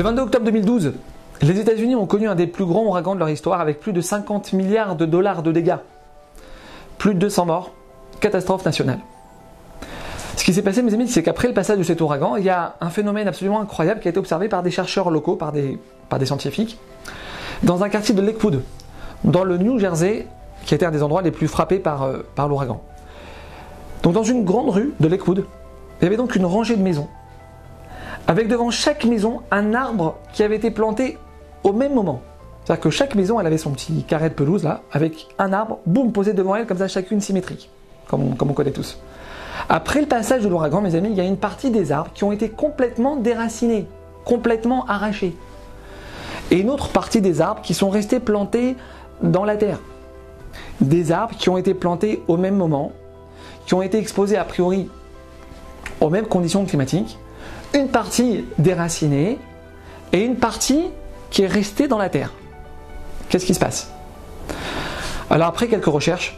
Le 22 octobre 2012, les États-Unis ont connu un des plus grands ouragans de leur histoire avec plus de 50 milliards de dollars de dégâts. Plus de 200 morts. Catastrophe nationale. Ce qui s'est passé, mes amis, c'est qu'après le passage de cet ouragan, il y a un phénomène absolument incroyable qui a été observé par des chercheurs locaux, par des, scientifiques, dans un quartier de Lakewood, dans le New Jersey, qui était un des endroits les plus frappés par, euh, par l'ouragan. Donc dans une grande rue de Lakewood, il y avait donc une rangée de maisons, avec devant chaque maison un arbre qui avait été planté au même moment. C'est-à-dire que chaque maison, elle avait son petit carré de pelouse là, avec un arbre, boum, posé devant elle, comme ça, chacune symétrique, comme comme on connaît tous. Après le passage de l'ouragan, mes amis, il y a une partie des arbres qui ont été complètement déracinés, complètement arrachés. Et une autre partie des arbres qui sont restés plantés dans la terre. Des arbres qui ont été plantés au même moment, qui ont été exposés a priori aux mêmes conditions climatiques, une partie déracinée et une partie qui est restée dans la terre. Qu'est-ce qui se passe? Alors après quelques recherches,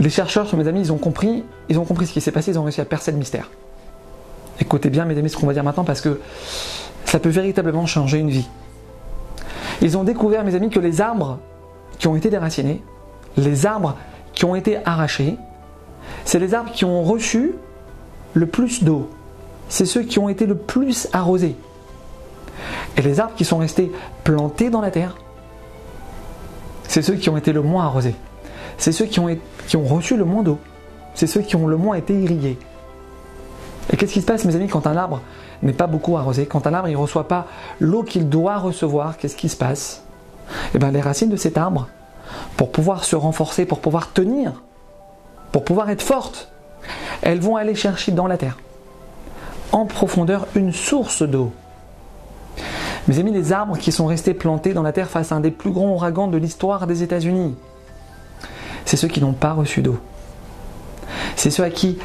les chercheurs, mes amis, ils ont compris, ils ont compris ce qui s'est passé, ils ont réussi à percer le mystère. Écoutez bien, mes amis, ce qu'on va dire maintenant parce que ça peut véritablement changer une vie. Ils ont découvert, mes amis, que les arbres qui ont été déracinés, les arbres qui ont été arrachés, c'est les arbres qui ont reçu le plus d'eau. C'est ceux qui ont été le plus arrosés. Et les arbres qui sont restés plantés dans la terre, c'est ceux qui ont été le moins arrosés. C'est ceux qui ont, reçu le moins d'eau. C'est ceux qui ont le moins été irrigués. Et qu'est-ce qui se passe, mes amis, quand un arbre n'est pas beaucoup arrosé, quand un arbre ne reçoit pas l'eau qu'il doit recevoir, qu'est-ce qui se passe? Eh bien, les racines de cet arbre, pour pouvoir se renforcer, pour pouvoir tenir, pour pouvoir être fortes, elles vont aller chercher dans la terre, en profondeur, une source d'eau. Mes amis, les arbres qui sont restés plantés dans la terre face à un des plus grands ouragans de l'histoire des États-Unis, c'est ceux qui n'ont pas reçu d'eau. C'est ceux à qui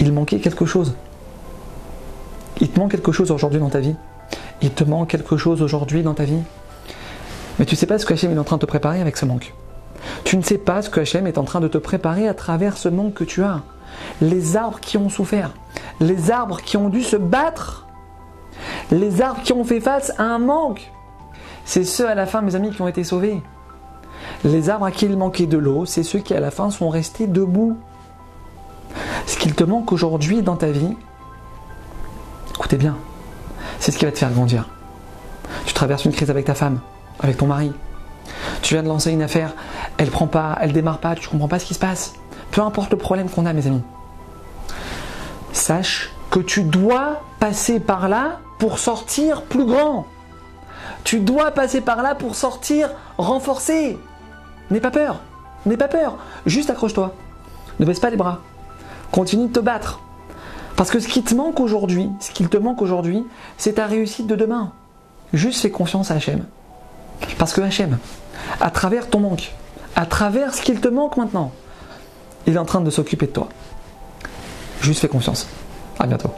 il manquait quelque chose. Il te manque quelque chose aujourd'hui dans ta vie. Il te manque quelque chose aujourd'hui dans ta vie. Mais tu ne sais pas ce que Hachem est en train de te préparer avec ce manque. Tu ne sais pas ce que Hachem est en train de te préparer à travers ce manque que tu as. Les arbres qui ont souffert, les arbres qui ont dû se battre, les arbres qui ont fait face à un manque, c'est ceux à la fin, mes amis, qui ont été sauvés. Les arbres à qui il manquait de l'eau, c'est ceux qui à la fin sont restés debout. Ce qu'il te manque aujourd'hui dans ta vie, écoutez bien, c'est ce qui va te faire grandir. Tu traverses une crise avec ta femme, avec ton mari. Tu viens de lancer une affaire, elle prend pas, elle démarre pas, tu comprends pas ce qui se passe. Peu importe le problème qu'on a, mes amis. Sache que tu dois passer par là pour sortir plus grand. Tu dois passer par là pour sortir renforcé. N'aie pas peur. N'aie pas peur. Juste accroche-toi. Ne baisse pas les bras. Continue de te battre. Parce que ce qui te manque aujourd'hui, ce qu'il te manque aujourd'hui, c'est ta réussite de demain. Juste fais confiance à Hachem. Parce que Hachem, à travers ton manque, à travers ce qu'il te manque maintenant, il est en train de s'occuper de toi. Juste fais confiance. À bientôt.